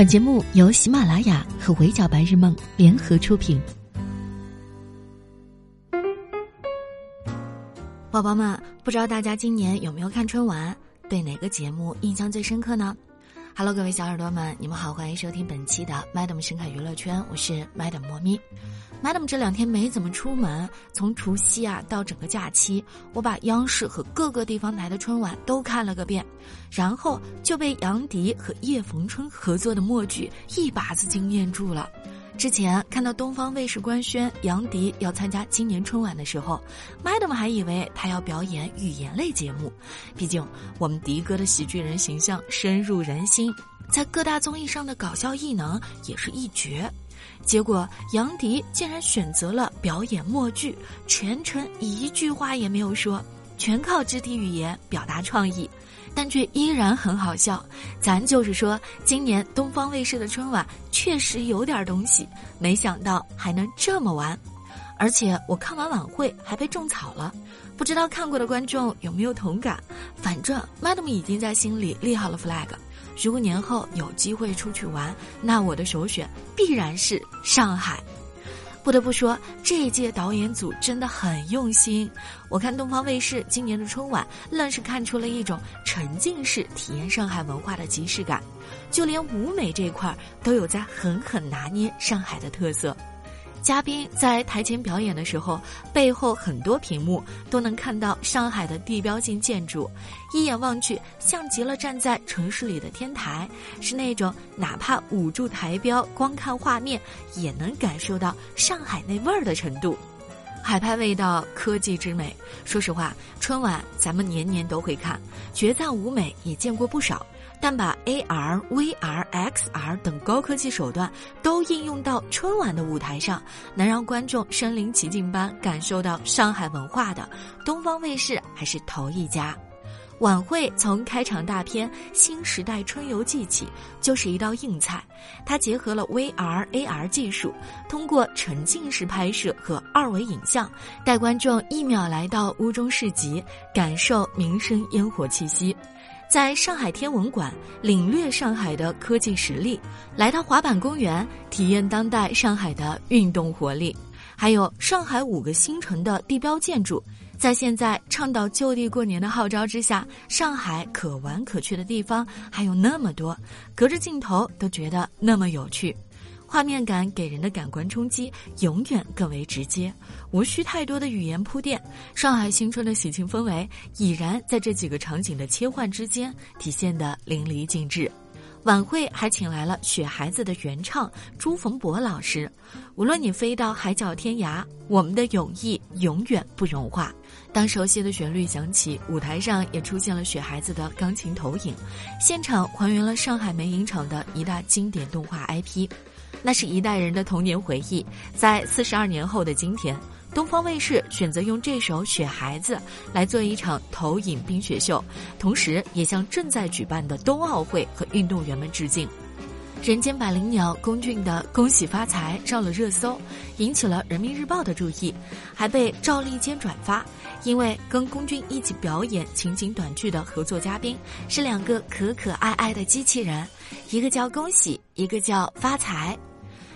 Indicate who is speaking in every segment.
Speaker 1: 本节目由喜马拉雅和围剿白日梦联合出品。宝宝们，不知道大家今年有没有看春晚？对哪个节目印象最深刻呢？Hello，各位小耳朵们，你们好，欢迎收听本期的 Madam 深海娱乐圈，我是 Madam 莫咪。Madam 这两天没怎么出门，从除夕啊到整个假期，我把央视和各个地方台的春晚都看了个遍，然后就被杨迪和叶逢春合作的默剧一把子惊艳住了。之前看到东方卫视官宣杨迪要参加今年春晚的时候，Madam 还以为他要表演语言类节目，毕竟我们迪哥的喜剧人形象深入人心，在各大综艺上的搞笑艺能也是一绝。结果杨迪竟然选择了表演默剧，全程一句话也没有说，全靠肢体语言表达创意，但却依然很好笑。咱就是说，今年东方卫视的春晚确实有点东西，没想到还能这么玩。而且我看完晚会还被种草了，不知道看过的观众有没有同感？反正 Madam 已经在心里立好了 flag。如果年后有机会出去玩，那我的首选必然是上海。不得不说，这一届导演组真的很用心。我看东方卫视今年的春晚，愣是看出了一种沉浸式体验上海文化的即视感，就连舞美这块都有在狠狠拿捏上海的特色。嘉宾在台前表演的时候，背后很多屏幕都能看到上海的地标性建筑，一眼望去像极了站在城市里的天台，是那种哪怕捂住台标，光看画面也能感受到上海那味儿的程度。海派味道，科技之美。说实话，春晚咱们年年都会看，决赞舞美也见过不少。但把 AR、VR、XR 等高科技手段都应用到春晚的舞台上，能让观众身临其境般感受到上海文化的，东方卫视还是头一家。晚会从开场大片《新时代春游记》起，就是一道硬菜。它结合了 VR、AR 技术，通过沉浸式拍摄和二维影像，带观众一秒来到屋中市集，感受民生烟火气息。在上海天文馆领略上海的科技实力，来到滑板公园体验当代上海的运动活力，还有上海五个新城的地标建筑。在现在倡导就地过年的号召之下，上海可玩可去的地方还有那么多，隔着镜头都觉得那么有趣。画面感给人的感官冲击永远更为直接，无需太多的语言铺垫。上海新春的喜庆氛围已然在这几个场景的切换之间体现得淋漓尽致。晚会还请来了《雪孩子》的原唱朱逢博老师。无论你飞到海角天涯，我们的友谊永远不融化。当熟悉的旋律响起，舞台上也出现了《雪孩子》的钢琴投影，现场还原了上海美影厂的一大经典动画 IP。那是一代人的童年回忆，在四十二年后的今天，东方卫视选择用这首《雪孩子》来做一场投影冰雪秀，同时也向正在举办的冬奥会和运动员们致敬。人间百灵鸟龚俊的“恭喜发财”上了热搜，引起了人民日报的注意，还被赵立坚转发。因为跟龚俊一起表演情景短剧的合作嘉宾是两个可可爱爱的机器人，一个叫恭喜，一个叫发财。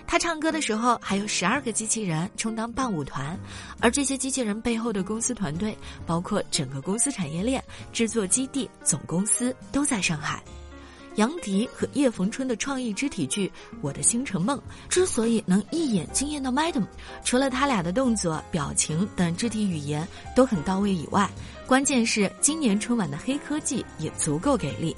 Speaker 1: 他唱歌的时候，还有十二个机器人充当伴舞团，而这些机器人背后的公司团队，包括整个公司产业链、制作基地、总公司都在上海。杨迪和叶逢春的创意肢体剧《我的星辰梦》之所以能一眼惊艳到 Madam，除了他俩的动作、表情等肢体语言都很到位以外，关键是今年春晚的黑科技也足够给力。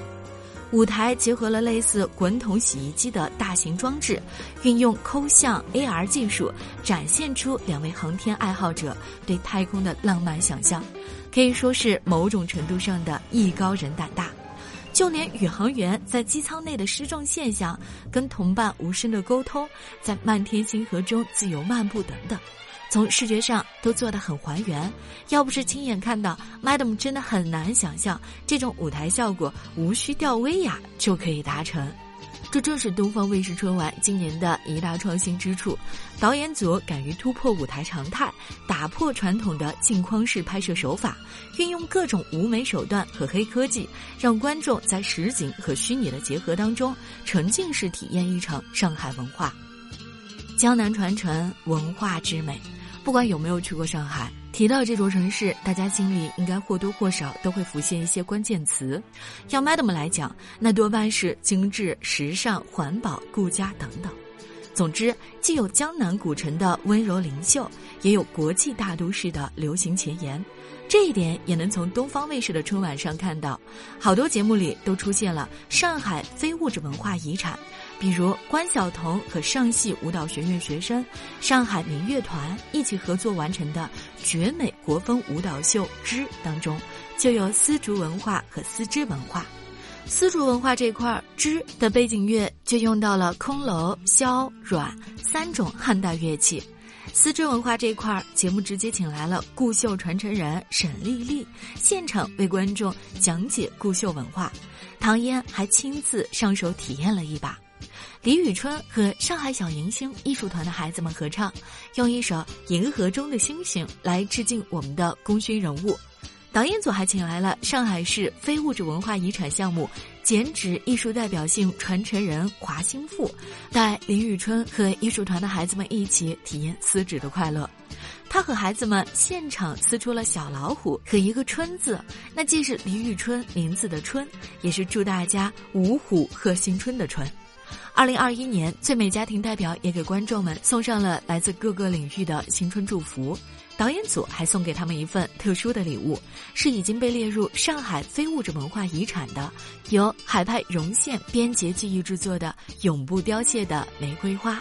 Speaker 1: 舞台结合了类似滚筒洗衣机的大型装置，运用抠像 AR 技术，展现出两位航天爱好者对太空的浪漫想象，可以说是某种程度上的艺高人胆大。就连宇航员在机舱内的失重现象，跟同伴无声的沟通，在漫天星河中自由漫步等等。从视觉上都做得很还原，要不是亲眼看到，Madam 真的很难想象这种舞台效果无需吊威亚就可以达成。这正是东方卫视春晚今年的一大创新之处。导演组敢于突破舞台常态，打破传统的镜框式拍摄手法，运用各种舞美手段和黑科技，让观众在实景和虚拟的结合当中，沉浸式体验一场上海文化。江南传承文化之美，不管有没有去过上海。提到这座城市，大家心里应该或多或少都会浮现一些关键词。要 Madam 来讲，那多半是精致、时尚、环保、顾家等等。总之，既有江南古城的温柔灵秀，也有国际大都市的流行前沿。这一点也能从东方卫视的春晚上看到，好多节目里都出现了上海非物质文化遗产。比如关晓彤和上戏舞蹈学院学生、上海民乐团一起合作完成的绝美国风舞蹈秀《之》当中，就有丝竹文化和丝织文化。丝竹文化这块儿，《之》的背景乐就用到了空楼、箫、阮三种汉代乐器。丝织文化这块儿，节目直接请来了顾绣传承人沈丽丽，现场为观众讲解顾绣文化。唐嫣还亲自上手体验了一把。李宇春和上海小迎星艺术团的孩子们合唱，用一首《银河中的星星》来致敬我们的功勋人物。导演组还请来了上海市非物质文化遗产项目剪纸艺术代表性传承人华兴富，带李宇春和艺术团的孩子们一起体验撕纸的快乐。他和孩子们现场撕出了小老虎和一个春字，那既是李宇春名字的春，也是祝大家五虎贺新春的春。二零二一年，最美家庭代表也给观众们送上了来自各个领域的新春祝福。导演组还送给他们一份特殊的礼物，是已经被列入上海非物质文化遗产的，由海派绒线编结技艺制作的永不凋谢的玫瑰花。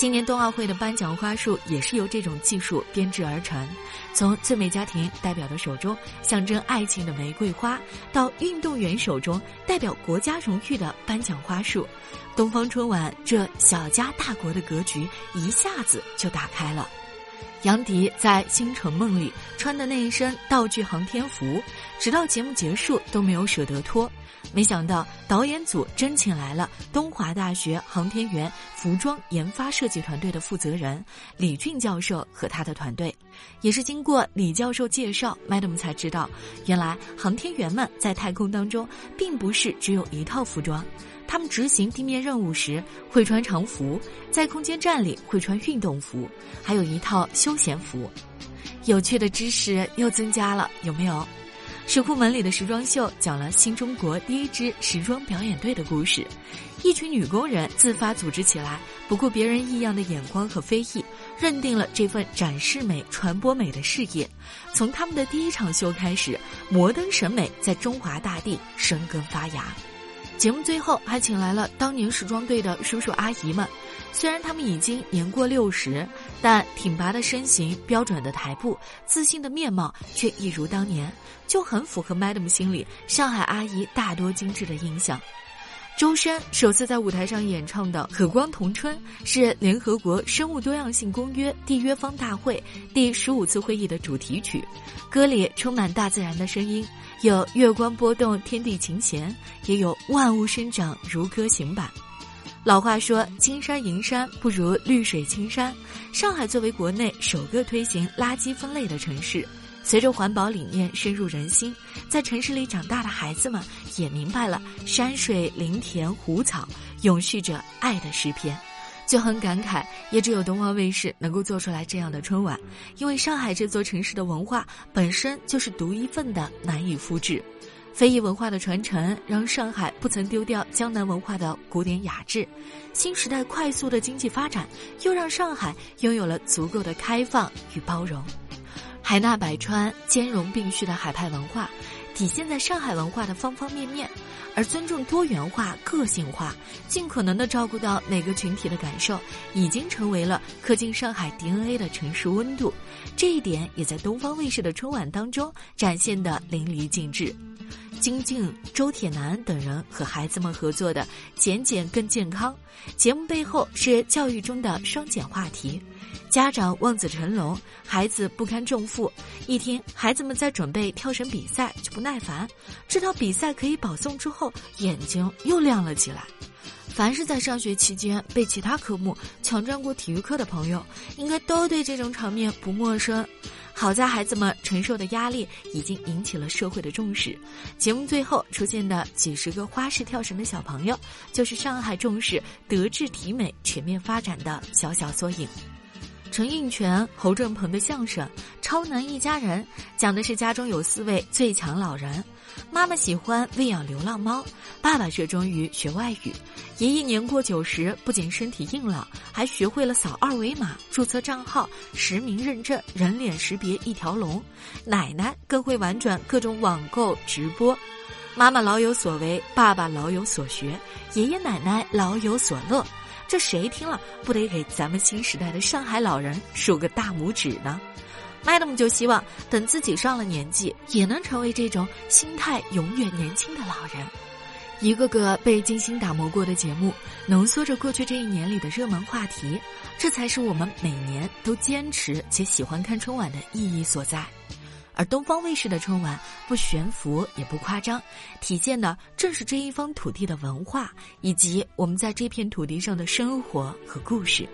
Speaker 1: 今年冬奥会的颁奖花束也是由这种技术编制而成，从最美家庭代表的手中象征爱情的玫瑰花，到运动员手中代表国家荣誉的颁奖花束，东方春晚这小家大国的格局一下子就打开了。杨迪在《星辰梦》里穿的那一身道具航天服，直到节目结束都没有舍得脱。没想到导演组真请来了东华大学航天员服装研发设计团队的负责人李俊教授和他的团队，也是经过李教授介绍，Madam 才知道，原来航天员们在太空当中并不是只有一套服装，他们执行地面任务时会穿常服，在空间站里会穿运动服，还有一套休闲服。有趣的知识又增加了，有没有？石库门里的时装秀讲了新中国第一支时装表演队的故事，一群女工人自发组织起来，不顾别人异样的眼光和非议，认定了这份展示美、传播美的事业。从他们的第一场秀开始，摩登审美在中华大地生根发芽。节目最后还请来了当年时装队的叔叔阿姨们，虽然他们已经年过六十，但挺拔的身形、标准的台步、自信的面貌却一如当年，就很符合 Madam 心里上海阿姨大多精致的印象。周深首次在舞台上演唱的《和光同春》是联合国生物多样性公约缔约方大会第十五次会议的主题曲，歌里充满大自然的声音。有月光波动，天地琴弦，也有万物生长如歌行板。老话说，金山银山不如绿水青山。上海作为国内首个推行垃圾分类的城市，随着环保理念深入人心，在城市里长大的孩子们也明白了山水林田湖草永续着爱的诗篇。就很感慨，也只有东方卫视能够做出来这样的春晚，因为上海这座城市的文化本身就是独一份的，难以复制。非遗文化的传承，让上海不曾丢掉江南文化的古典雅致。新时代快速的经济发展，又让上海拥有了足够的开放与包容。海纳百川、兼容并蓄的海派文化，体现在上海文化的方方面面。而尊重多元化、个性化，尽可能的照顾到每个群体的感受，已经成为了刻进上海 DNA 的城市温度。这一点也在东方卫视的春晚当中展现的淋漓尽致。金靖、周铁男等人和孩子们合作的“减减更健康”节目背后是教育中的双减话题。家长望子成龙，孩子不堪重负。一听孩子们在准备跳绳比赛，就不耐烦。知道比赛可以保送之后，眼睛又亮了起来。凡是在上学期间被其他科目抢占过体育课的朋友，应该都对这种场面不陌生。好在孩子们承受的压力已经引起了社会的重视。节目最后出现的几十个花式跳绳的小朋友，就是上海重视德智体美全面发展的小小缩影。陈印泉、侯振鹏的相声《超能一家人》讲的是家中有四位最强老人，妈妈喜欢喂养流浪猫，爸爸热衷于学外语，爷爷年过九十，不仅身体硬朗，还学会了扫二维码注册账号、实名认证、人脸识别一条龙，奶奶更会玩转各种网购直播，妈妈老有所为，爸爸老有所学，爷爷奶奶老有所乐。这谁听了不得给咱们新时代的上海老人竖个大拇指呢？？Madam 就希望等自己上了年纪，也能成为这种心态永远年轻的老人。一个个被精心打磨过的节目，浓缩着过去这一年里的热门话题，这才是我们每年都坚持且喜欢看春晚的意义所在。而东方卫视的春晚不悬浮也不夸张，体现的正是这一方土地的文化以及我们在这片土地上的生活和故事。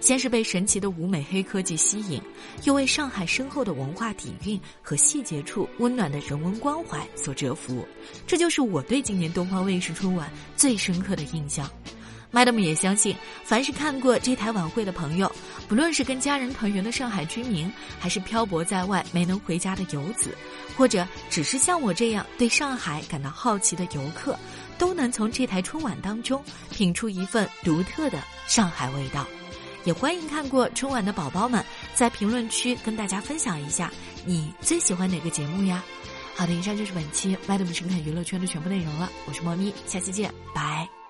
Speaker 1: 先是被神奇的舞美黑科技吸引，又为上海深厚的文化底蕴和细节处温暖的人文关怀所折服。这就是我对今年东方卫视春晚最深刻的印象。Madam 也相信，凡是看过这台晚会的朋友，不论是跟家人团圆的上海居民，还是漂泊在外没能回家的游子，或者只是像我这样对上海感到好奇的游客，都能从这台春晚当中品出一份独特的上海味道。也欢迎看过春晚的宝宝们在评论区跟大家分享一下，你最喜欢哪个节目呀？好的，以上就是本期 Madam 神侃娱乐圈的全部内容了。我是莫咪，下期见，拜。